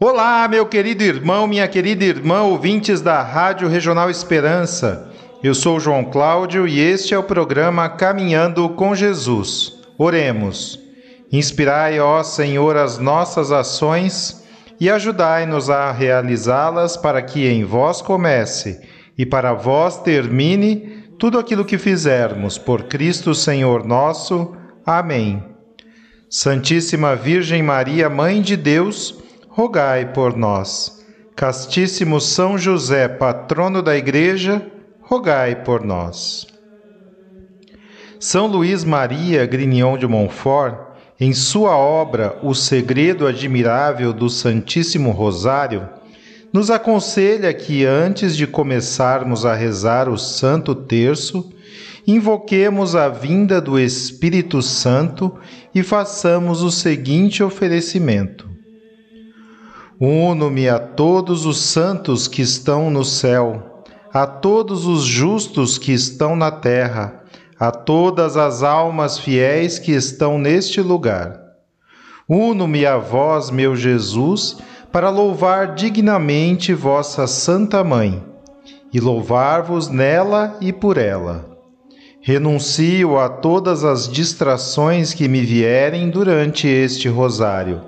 Olá, meu querido irmão, minha querida irmã, ouvintes da Rádio Regional Esperança. Eu sou João Cláudio e este é o programa Caminhando com Jesus. Oremos. Inspirai, ó Senhor, as nossas ações e ajudai-nos a realizá-las para que em vós comece e para vós termine tudo aquilo que fizermos. Por Cristo Senhor nosso. Amém. Santíssima Virgem Maria, Mãe de Deus, rogai por nós. Castíssimo São José, patrono da Igreja, rogai por nós. São Luís Maria Grignon de Montfort, em sua obra O Segredo Admirável do Santíssimo Rosário, nos aconselha que antes de começarmos a rezar o Santo Terço, invoquemos a vinda do Espírito Santo e façamos o seguinte oferecimento: Uno-me a todos os santos que estão no céu, a todos os justos que estão na terra, a todas as almas fiéis que estão neste lugar. Uno-me a vós, meu Jesus, para louvar dignamente vossa Santa Mãe, e louvar-vos nela e por ela. Renuncio a todas as distrações que me vierem durante este rosário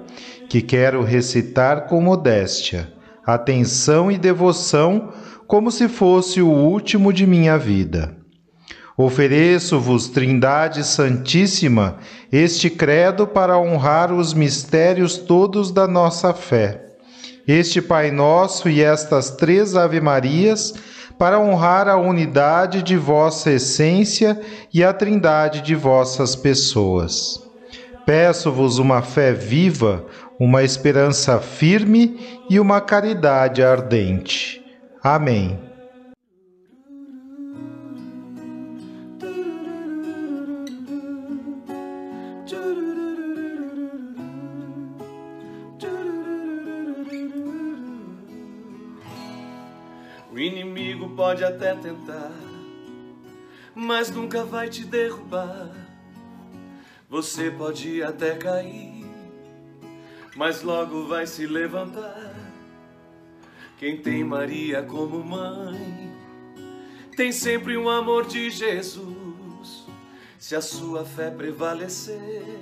que quero recitar com modéstia, atenção e devoção, como se fosse o último de minha vida. Ofereço-vos, Trindade Santíssima, este credo para honrar os mistérios todos da nossa fé. Este Pai Nosso e estas três Ave-Marias, para honrar a unidade de vossa essência e a trindade de vossas pessoas. Peço-vos uma fé viva, uma esperança firme e uma caridade ardente. Amém. O inimigo pode até tentar, mas nunca vai te derrubar. Você pode até cair mas logo vai se levantar. Quem tem Maria como mãe, tem sempre um amor de Jesus. Se a sua fé prevalecer,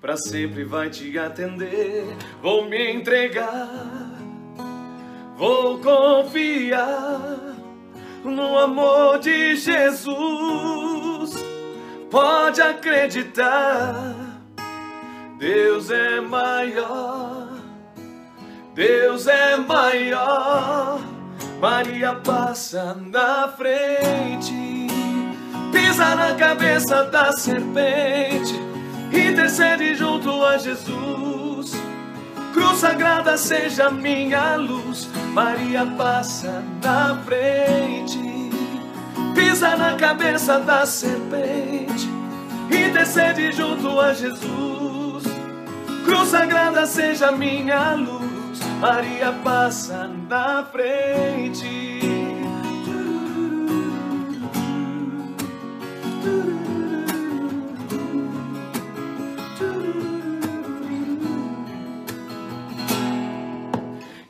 para sempre vai te atender. Vou me entregar, vou confiar no amor de Jesus. Pode acreditar Deus é maior, Deus é maior. Maria passa na frente, pisa na cabeça da serpente, intercede junto a Jesus. Cruz sagrada seja minha luz, Maria passa na frente, pisa na cabeça da serpente, intercede junto a Jesus. Cruz sagrada seja minha luz, Maria passa na frente.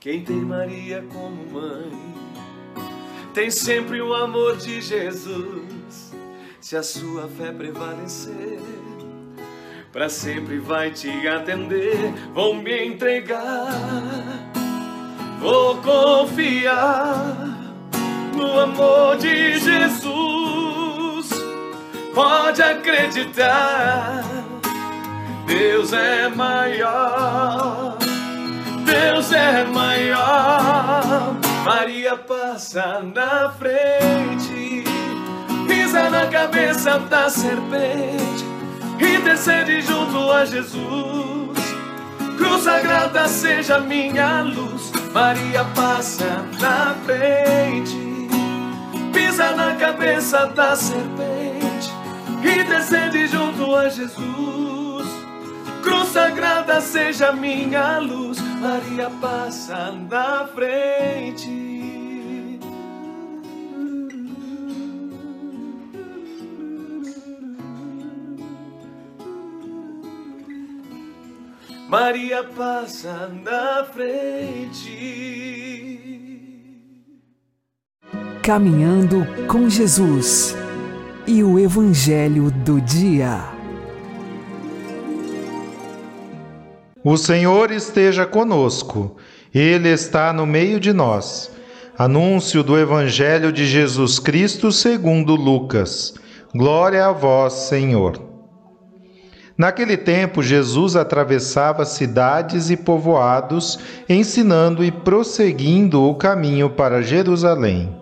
Quem tem Maria como mãe, tem sempre o amor de Jesus. Se a sua fé prevalecer para sempre vai te atender. Vou me entregar, vou confiar no amor de Jesus. Pode acreditar, Deus é maior. Deus é maior. Maria passa na frente, pisa na cabeça da serpente intercede junto a Jesus. Cruz sagrada seja minha luz, Maria passa na frente. pisa na cabeça da serpente e descende junto a Jesus. Cruz sagrada seja minha luz, Maria passa na frente. Maria passa na frente. Caminhando com Jesus e o Evangelho do Dia. O Senhor esteja conosco, Ele está no meio de nós. Anúncio do Evangelho de Jesus Cristo segundo Lucas. Glória a vós, Senhor. Naquele tempo, Jesus atravessava cidades e povoados, ensinando e prosseguindo o caminho para Jerusalém.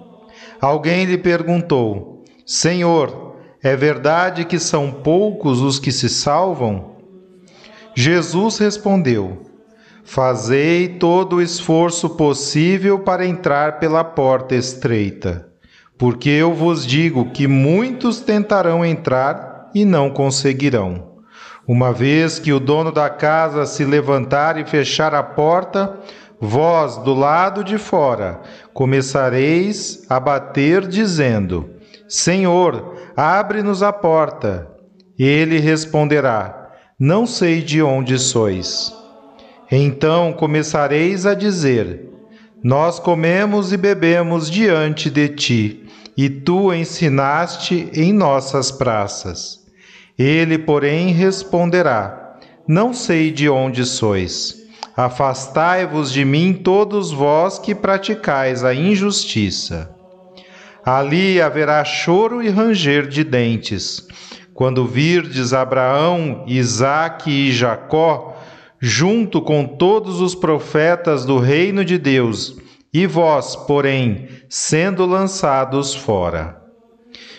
Alguém lhe perguntou: Senhor, é verdade que são poucos os que se salvam? Jesus respondeu: Fazei todo o esforço possível para entrar pela porta estreita, porque eu vos digo que muitos tentarão entrar e não conseguirão. Uma vez que o dono da casa se levantar e fechar a porta, vós, do lado de fora, começareis a bater, dizendo: Senhor, abre-nos a porta. Ele responderá: Não sei de onde sois. Então começareis a dizer: Nós comemos e bebemos diante de ti, e tu ensinaste em nossas praças. Ele, porém, responderá: Não sei de onde sois. Afastai-vos de mim, todos vós que praticais a injustiça. Ali haverá choro e ranger de dentes, quando virdes Abraão, Isaque e Jacó, junto com todos os profetas do reino de Deus, e vós, porém, sendo lançados fora.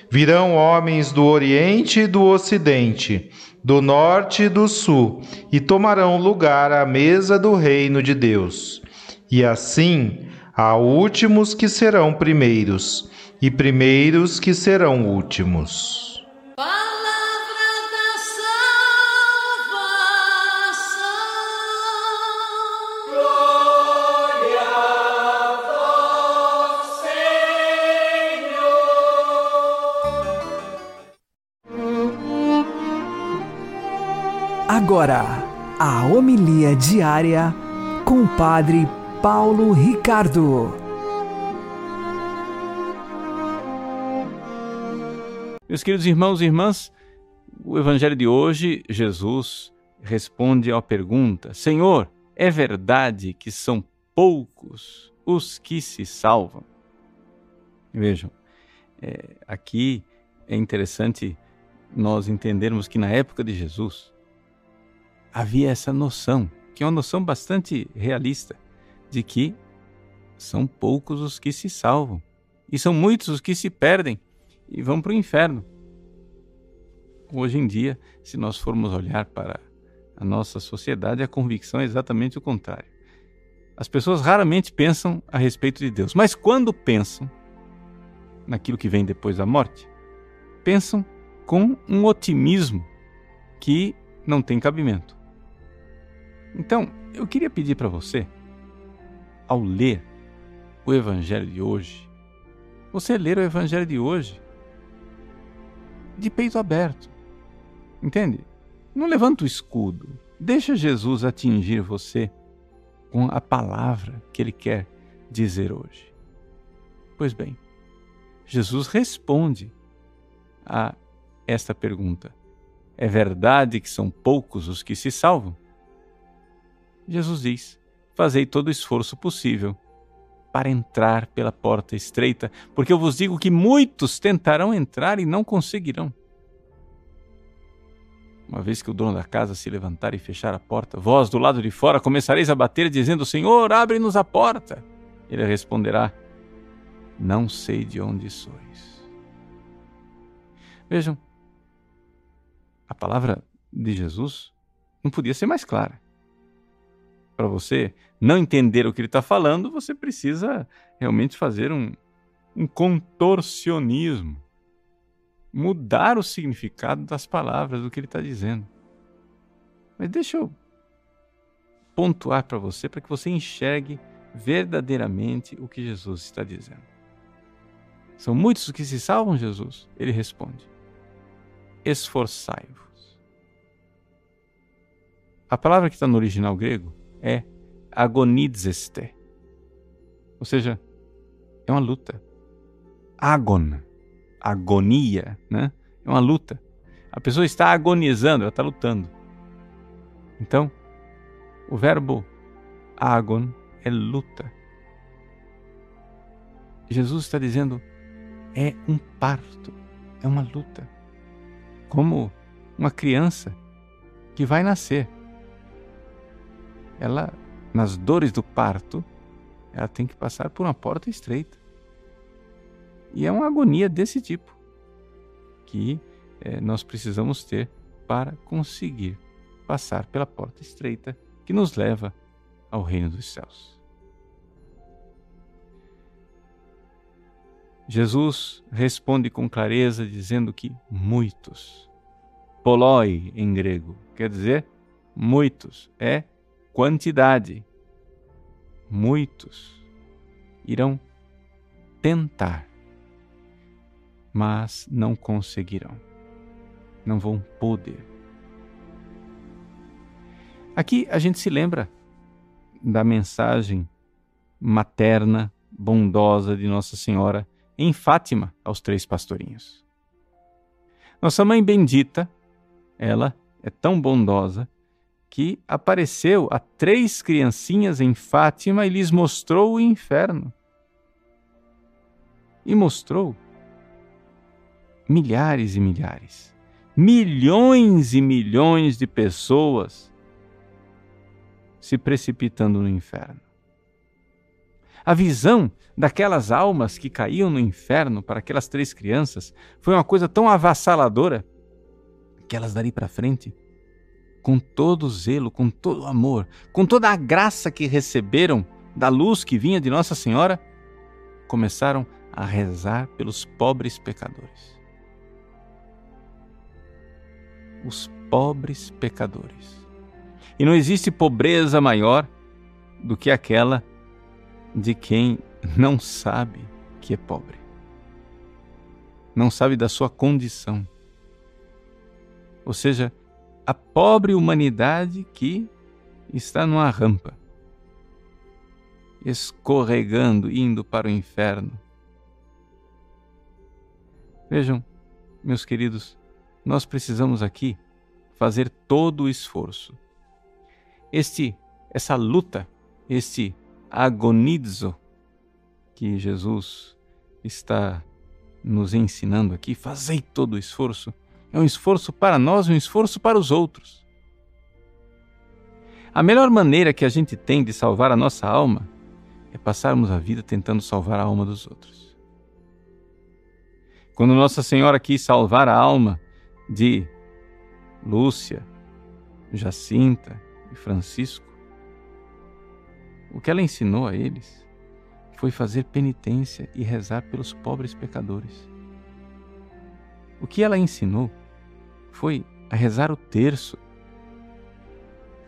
Virão homens do Oriente e do Ocidente, do Norte e do Sul, e tomarão lugar à mesa do reino de Deus. E assim há últimos que serão primeiros, e primeiros que serão últimos. Agora, a homilia diária com o Padre Paulo Ricardo. Meus queridos irmãos e irmãs, o Evangelho de hoje, Jesus responde à pergunta: Senhor, é verdade que são poucos os que se salvam? Vejam, é, aqui é interessante nós entendermos que na época de Jesus, havia essa noção, que é uma noção bastante realista, de que são poucos os que se salvam e são muitos os que se perdem e vão para o inferno. Hoje em dia, se nós formos olhar para a nossa sociedade, a convicção é exatamente o contrário. As pessoas raramente pensam a respeito de Deus, mas quando pensam naquilo que vem depois da morte, pensam com um otimismo que não tem cabimento. Então, eu queria pedir para você, ao ler o Evangelho de hoje, você ler o Evangelho de hoje de peito aberto. Entende? Não levanta o escudo. Deixa Jesus atingir você com a palavra que ele quer dizer hoje. Pois bem, Jesus responde a esta pergunta: É verdade que são poucos os que se salvam? Jesus diz: Fazei todo o esforço possível para entrar pela porta estreita, porque eu vos digo que muitos tentarão entrar e não conseguirão. Uma vez que o dono da casa se levantar e fechar a porta, vós do lado de fora começareis a bater, dizendo: Senhor, abre-nos a porta. Ele responderá: Não sei de onde sois. Vejam, a palavra de Jesus não podia ser mais clara para você não entender o que ele está falando, você precisa realmente fazer um, um contorcionismo, mudar o significado das palavras do que ele está dizendo. Mas deixa eu pontuar para você, para que você enxergue verdadeiramente o que Jesus está dizendo. São muitos os que se salvam, Jesus? Ele responde: Esforçai-vos. A palavra que está no original grego é agonidzeste, ou seja, é uma luta. Agon, agonia, né? É uma luta. A pessoa está agonizando, ela está lutando. Então, o verbo agon é luta. Jesus está dizendo é um parto, é uma luta. Como uma criança que vai nascer. Ela, nas dores do parto, ela tem que passar por uma porta estreita. E é uma agonia desse tipo que é, nós precisamos ter para conseguir passar pela porta estreita que nos leva ao reino dos céus. Jesus responde com clareza dizendo que muitos, poloi em grego, quer dizer muitos, é quantidade. Muitos irão tentar, mas não conseguirão, não vão poder. Aqui a gente se lembra da mensagem materna, bondosa de Nossa Senhora em Fátima aos três pastorinhos. Nossa mãe bendita, ela é tão bondosa que apareceu a três criancinhas em Fátima e lhes mostrou o inferno. E mostrou milhares e milhares, milhões e milhões de pessoas se precipitando no inferno. A visão daquelas almas que caíam no inferno para aquelas três crianças foi uma coisa tão avassaladora que elas dali para frente, com todo zelo, com todo amor, com toda a graça que receberam da luz que vinha de Nossa Senhora, começaram a rezar pelos pobres pecadores. Os pobres pecadores. E não existe pobreza maior do que aquela de quem não sabe que é pobre, não sabe da sua condição. Ou seja, a pobre humanidade que está numa rampa, escorregando, indo para o inferno. Vejam, meus queridos, nós precisamos aqui fazer todo o esforço. Este, essa luta, este agonizo que Jesus está nos ensinando aqui, fazei todo o esforço, é um esforço para nós e um esforço para os outros. A melhor maneira que a gente tem de salvar a nossa alma é passarmos a vida tentando salvar a alma dos outros. Quando Nossa Senhora quis salvar a alma de Lúcia, Jacinta e Francisco, o que ela ensinou a eles foi fazer penitência e rezar pelos pobres pecadores. O que ela ensinou foi a rezar o terço,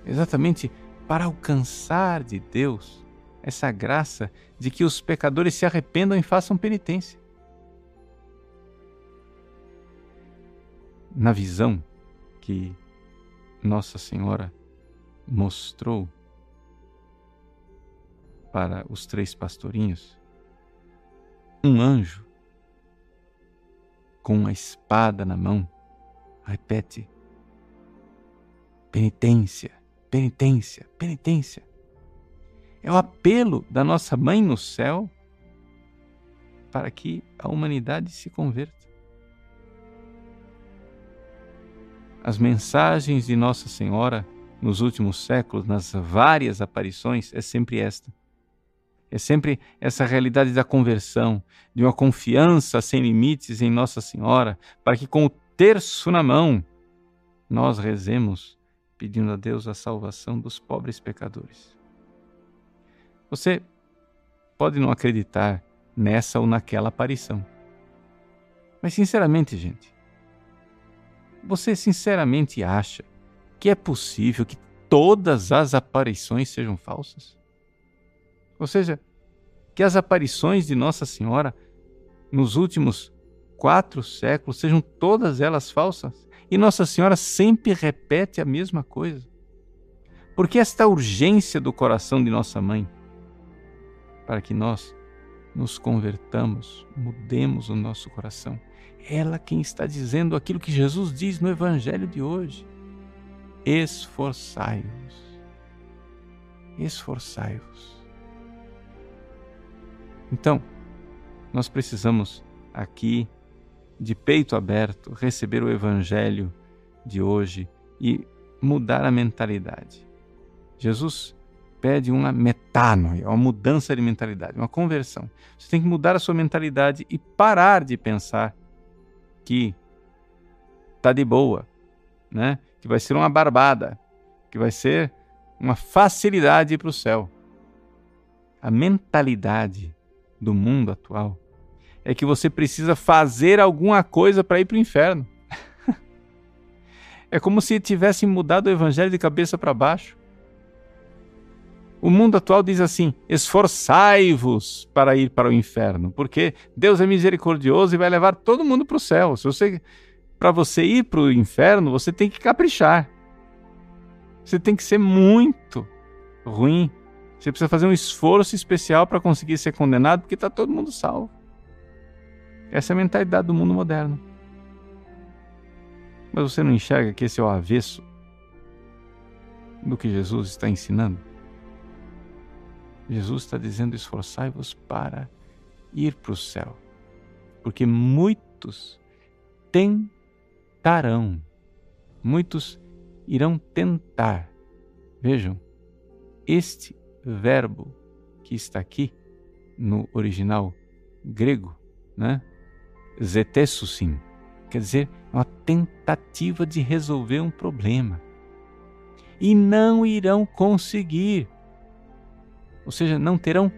exatamente para alcançar de Deus essa graça de que os pecadores se arrependam e façam penitência. Na visão que Nossa Senhora mostrou para os três pastorinhos, um anjo com uma espada na mão repete: penitência, penitência, penitência. É o apelo da nossa mãe no céu para que a humanidade se converta. As mensagens de Nossa Senhora nos últimos séculos, nas várias aparições, é sempre esta: é sempre essa realidade da conversão, de uma confiança sem limites em Nossa Senhora, para que com o terço na mão nós rezemos pedindo a Deus a salvação dos pobres pecadores. Você pode não acreditar nessa ou naquela aparição. Mas sinceramente, gente, você sinceramente acha que é possível que todas as aparições sejam falsas? Ou seja, que as aparições de Nossa Senhora nos últimos quatro séculos sejam todas elas falsas? E Nossa Senhora sempre repete a mesma coisa. Porque esta urgência do coração de nossa mãe, para que nós nos convertamos, mudemos o nosso coração. Ela quem está dizendo aquilo que Jesus diz no Evangelho de hoje. Esforçai-vos. Esforçai-vos. Então, nós precisamos aqui, de peito aberto, receber o Evangelho de hoje e mudar a mentalidade. Jesus pede uma metanoia, uma mudança de mentalidade, uma conversão. Você tem que mudar a sua mentalidade e parar de pensar que tá de boa, né? Que vai ser uma barbada, que vai ser uma facilidade para o céu. A mentalidade do mundo atual é que você precisa fazer alguma coisa para ir para o inferno. é como se tivessem mudado o evangelho de cabeça para baixo. O mundo atual diz assim: esforçai-vos para ir para o inferno, porque Deus é misericordioso e vai levar todo mundo para o céu. Se você, para você ir para o inferno, você tem que caprichar. Você tem que ser muito ruim. Você precisa fazer um esforço especial para conseguir ser condenado, porque está todo mundo salvo. Essa é a mentalidade do mundo moderno. Mas você não enxerga que esse é o avesso do que Jesus está ensinando? Jesus está dizendo: esforçai-vos para ir para o céu, porque muitos tentarão, muitos irão tentar. Vejam, este verbo que está aqui no original grego, né? Zetessusim, quer dizer, uma tentativa de resolver um problema. E não irão conseguir ou seja, não terão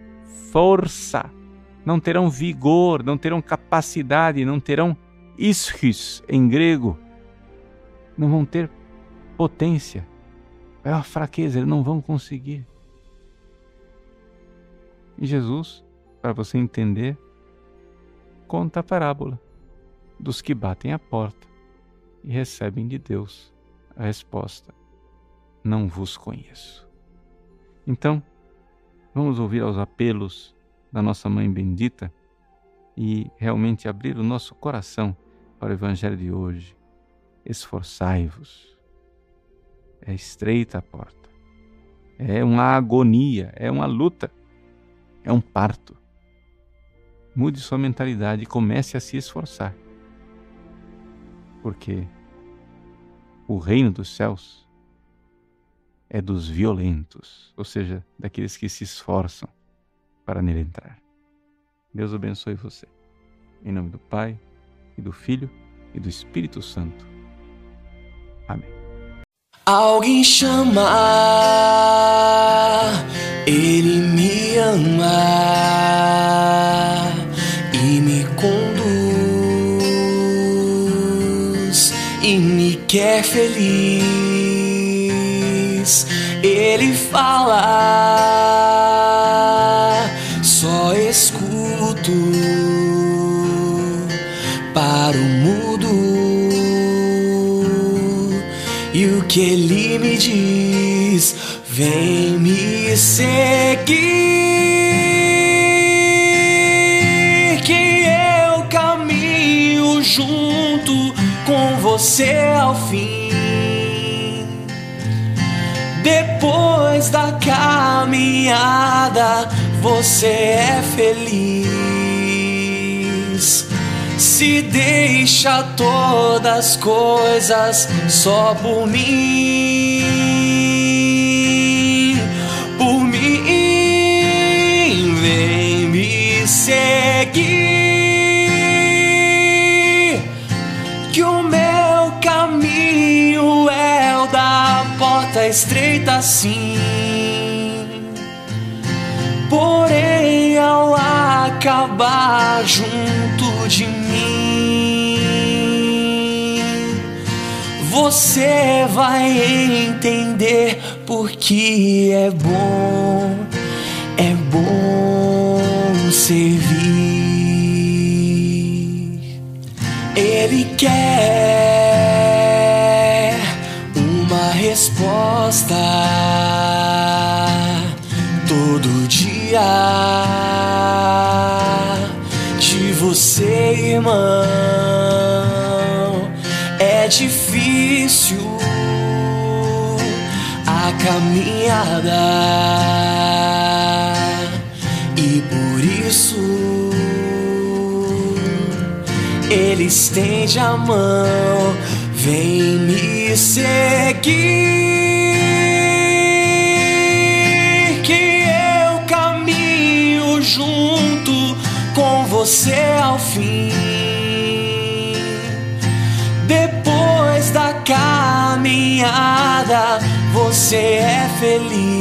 força, não terão vigor, não terão capacidade, não terão ischus em grego, não vão ter potência. É uma fraqueza, eles não vão conseguir. E Jesus, para você entender, conta a parábola dos que batem a porta e recebem de Deus a resposta: Não vos conheço. Então, Vamos ouvir aos apelos da nossa Mãe Bendita e realmente abrir o nosso coração para o Evangelho de hoje. Esforçai-vos. É estreita a porta. É uma agonia, é uma luta, é um parto. Mude sua mentalidade e comece a se esforçar. Porque o reino dos céus é dos violentos, ou seja, daqueles que se esforçam para nele entrar. Deus abençoe você. Em nome do Pai, e do Filho, e do Espírito Santo. Amém. Alguém chama, Ele me ama me quer feliz. Ele fala, só escuto para o mudo e o que ele me diz, vem me seguir, você ao fim. Depois da caminhada, você é feliz. Se deixa todas as coisas só por mim, estreita assim. Porém, ao acabar junto de mim. Você vai entender porque é bom, é bom servir. Ele quer resposta todo dia de você, irmão. É difícil a caminhada e por isso ele estende a mão, vem me seguir você ao fim. Depois da caminhada, você é feliz.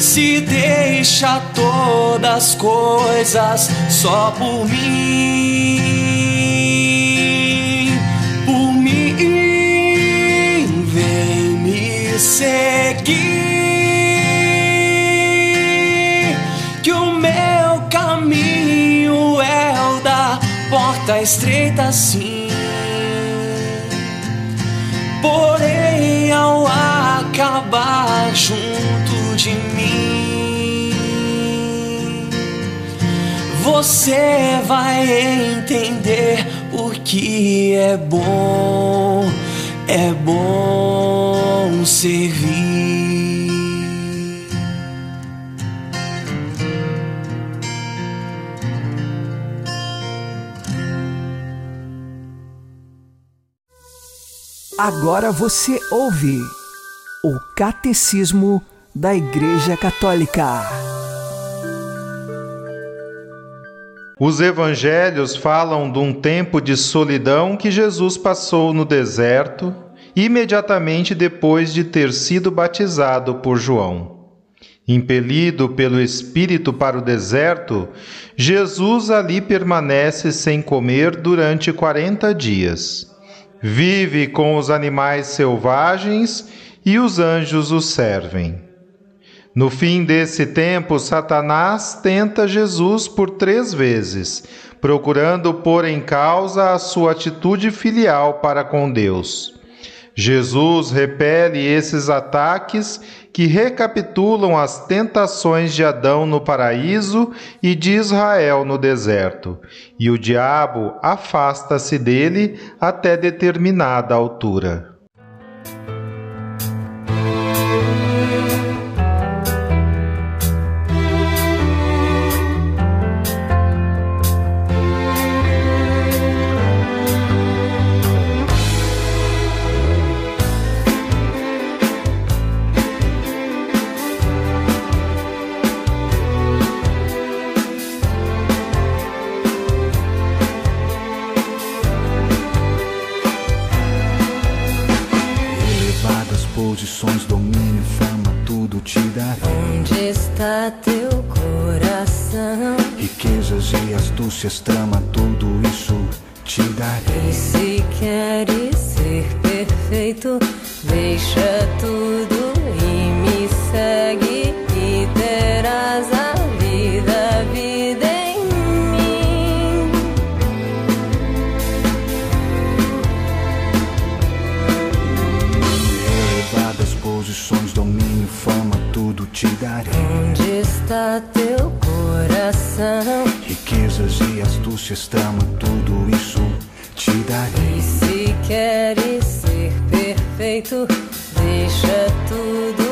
Se deixa todas as coisas só por mim, por mim, vem me seguir. Estreita, sim. Porém, ao acabar junto de mim, você vai entender o que é bom, é bom servir. Agora você ouve o Catecismo da Igreja Católica. Os evangelhos falam de um tempo de solidão que Jesus passou no deserto, imediatamente depois de ter sido batizado por João. Impelido pelo Espírito para o deserto, Jesus ali permanece sem comer durante quarenta dias. Vive com os animais selvagens e os anjos o servem. No fim desse tempo, Satanás tenta Jesus por três vezes, procurando pôr em causa a sua atitude filial para com Deus. Jesus repele esses ataques que recapitulam as tentações de Adão no paraíso e de Israel no deserto, e o diabo afasta-se dele até determinada altura. Onde está teu coração? Riquezas e astúcias, trama, tudo isso te darei. E se queres ser perfeito, deixa tudo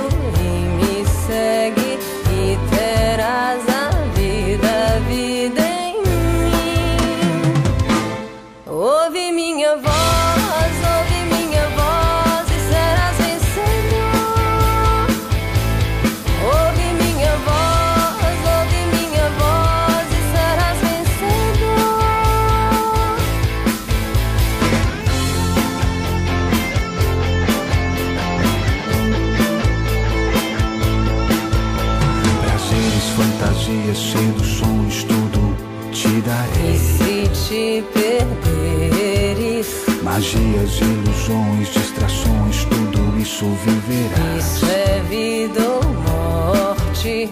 Ilusões, distrações, tudo isso viverás. isso é vida ou morte.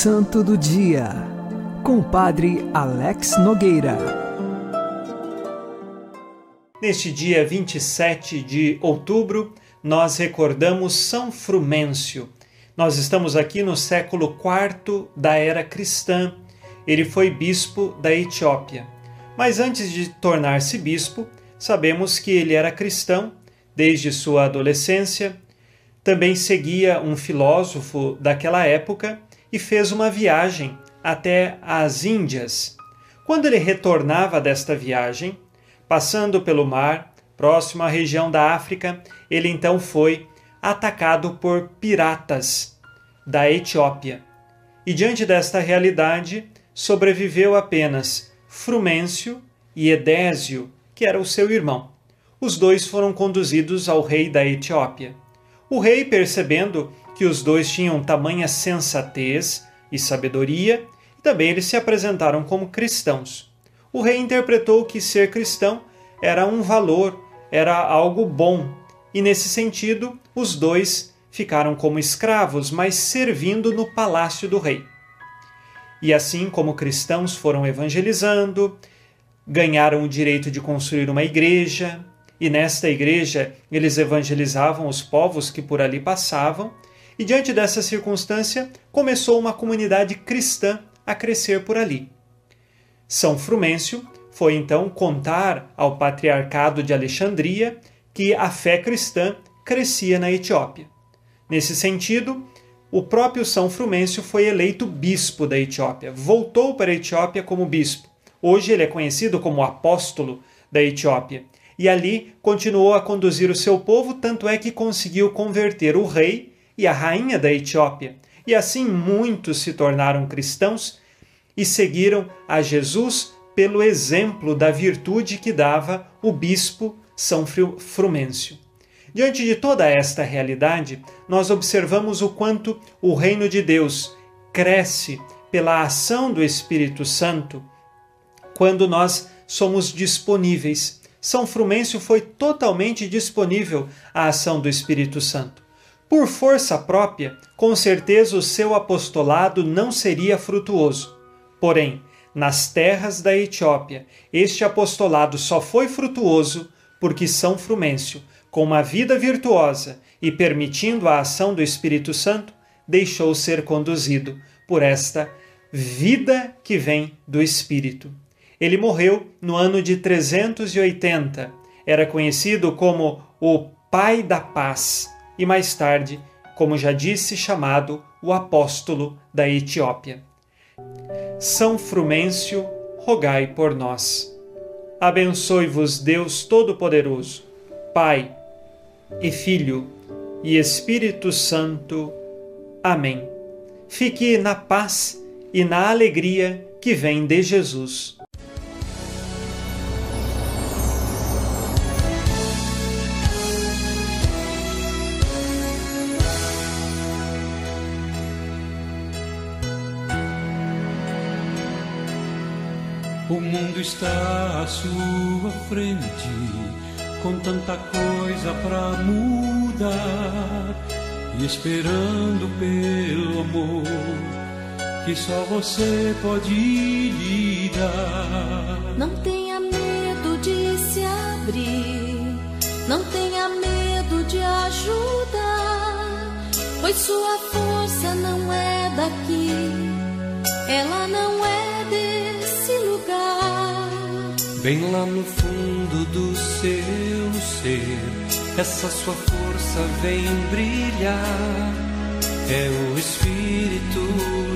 Santo do Dia, com o Padre Alex Nogueira. Neste dia 27 de outubro, nós recordamos São Frumêncio. Nós estamos aqui no século IV da era cristã. Ele foi bispo da Etiópia. Mas antes de tornar-se bispo, sabemos que ele era cristão desde sua adolescência. Também seguia um filósofo daquela época e fez uma viagem até as Índias. Quando ele retornava desta viagem, passando pelo mar, próximo à região da África, ele então foi atacado por piratas da Etiópia. E diante desta realidade, sobreviveu apenas Frumêncio e Edésio, que era o seu irmão. Os dois foram conduzidos ao rei da Etiópia. O rei, percebendo que os dois tinham tamanha sensatez e sabedoria, também eles se apresentaram como cristãos. O rei interpretou que ser cristão era um valor, era algo bom, e nesse sentido, os dois ficaram como escravos, mas servindo no palácio do rei. E assim como cristãos foram evangelizando, ganharam o direito de construir uma igreja, e nesta igreja eles evangelizavam os povos que por ali passavam, e diante dessa circunstância começou uma comunidade cristã a crescer por ali. São Frumêncio foi então contar ao patriarcado de Alexandria que a fé cristã crescia na Etiópia. Nesse sentido, o próprio São Frumêncio foi eleito bispo da Etiópia, voltou para a Etiópia como bispo. Hoje ele é conhecido como apóstolo da Etiópia. E ali continuou a conduzir o seu povo, tanto é que conseguiu converter o rei e a rainha da Etiópia. E assim muitos se tornaram cristãos e seguiram a Jesus pelo exemplo da virtude que dava o bispo São Frumêncio. Diante de toda esta realidade, nós observamos o quanto o reino de Deus cresce pela ação do Espírito Santo quando nós somos disponíveis. São Frumêncio foi totalmente disponível à ação do Espírito Santo. Por força própria, com certeza o seu apostolado não seria frutuoso. Porém, nas terras da Etiópia, este apostolado só foi frutuoso porque São Frumêncio, com uma vida virtuosa e permitindo a ação do Espírito Santo, deixou ser conduzido por esta vida que vem do Espírito. Ele morreu no ano de 380. Era conhecido como o Pai da Paz e mais tarde, como já disse, chamado o Apóstolo da Etiópia. São Frumêncio, rogai por nós. Abençoe-vos Deus Todo-Poderoso, Pai e Filho e Espírito Santo. Amém. Fique na paz e na alegria que vem de Jesus. Mundo está à sua frente, com tanta coisa para mudar, e esperando pelo amor que só você pode lhe dar. Não tenha medo de se abrir, não tenha medo de ajudar, pois sua força não é daqui, ela não é. Bem lá no fundo do seu ser, essa sua força vem brilhar. É o Espírito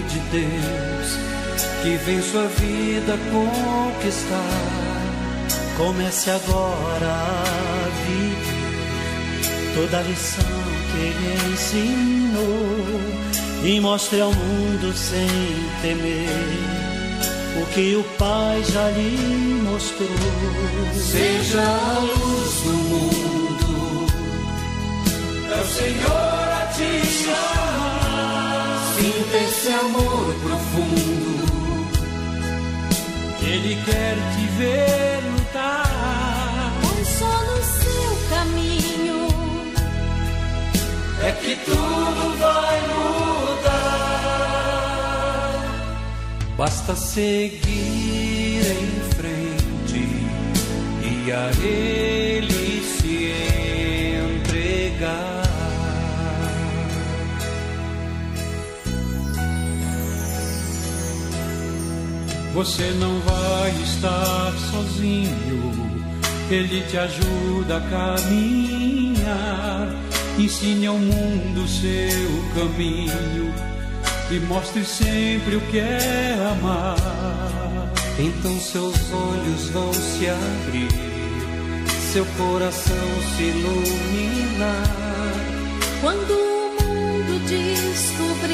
de Deus que vem sua vida conquistar. Comece agora a viver toda a lição que ele ensinou e mostre ao mundo sem temer o que o Pai já lhe mostrou. Seja a luz do mundo, é o Senhor a te chamar. Sinta esse amor profundo, Ele quer te ver lutar. Pois só no seu caminho é que tudo Basta seguir em frente e a Ele se entregar. Você não vai estar sozinho, Ele te ajuda a caminhar. Ensine ao mundo seu caminho e mostre sempre o que é amar. Então seus olhos vão se abrir, seu coração se iluminar. quando o mundo descobrir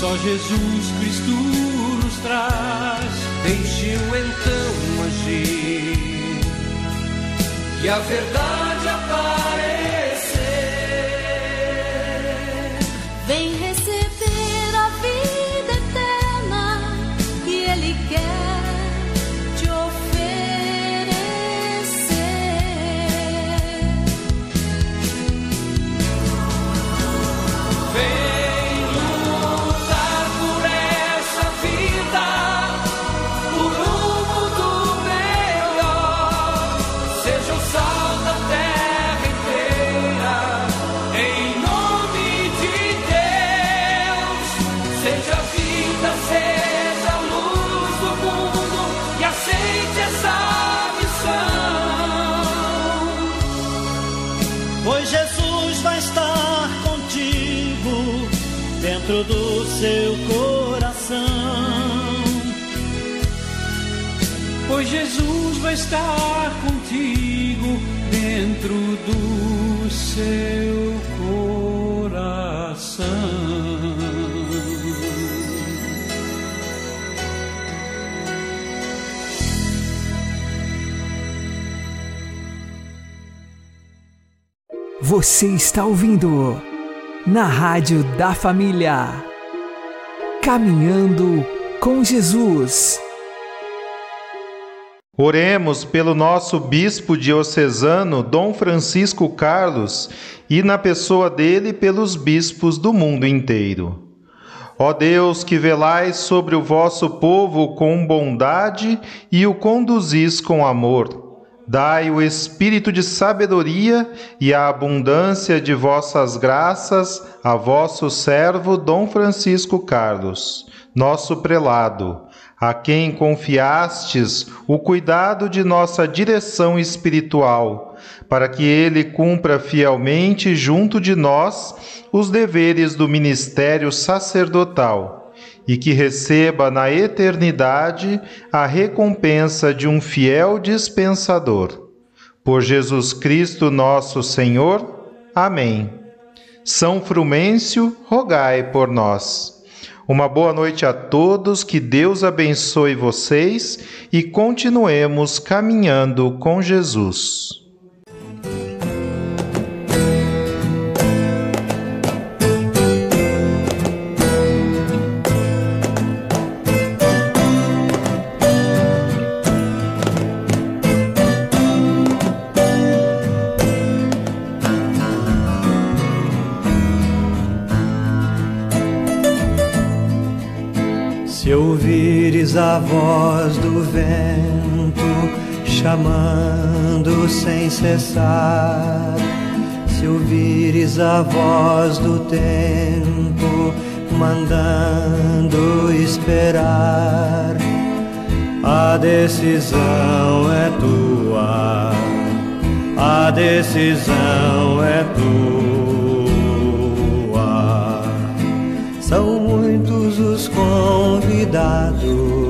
só Jesus Cristo nos traz. Deixe-o então agir e a verdade do seu coração. Pois Jesus vai estar contigo dentro do seu coração. Você está ouvindo na Rádio da Família. Caminhando com Jesus. Oremos pelo nosso bispo diocesano, Dom Francisco Carlos, e na pessoa dele pelos bispos do mundo inteiro. Ó Deus, que velais sobre o vosso povo com bondade e o conduzis com amor, dai o espírito de sabedoria e a abundância de vossas graças a vosso servo Dom Francisco Carlos, nosso prelado, a quem confiastes o cuidado de nossa direção espiritual, para que ele cumpra fielmente junto de nós os deveres do ministério sacerdotal e que receba na eternidade a recompensa de um fiel dispensador. Por Jesus Cristo nosso Senhor. Amém. São Frumêncio, rogai por nós. Uma boa noite a todos, que Deus abençoe vocês e continuemos caminhando com Jesus. A voz do vento chamando sem cessar, se ouvires a voz do tempo mandando esperar, a decisão é tua, a decisão é tua. São muitos os convidados,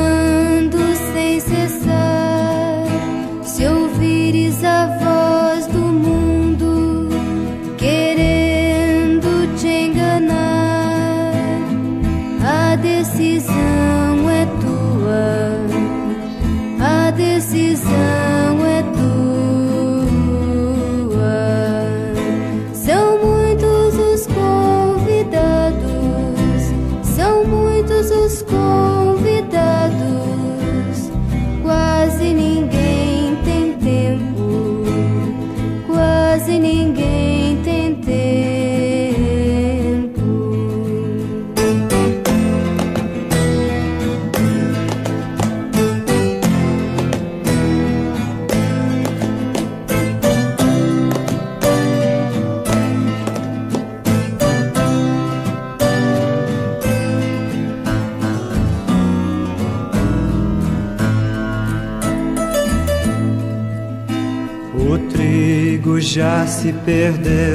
já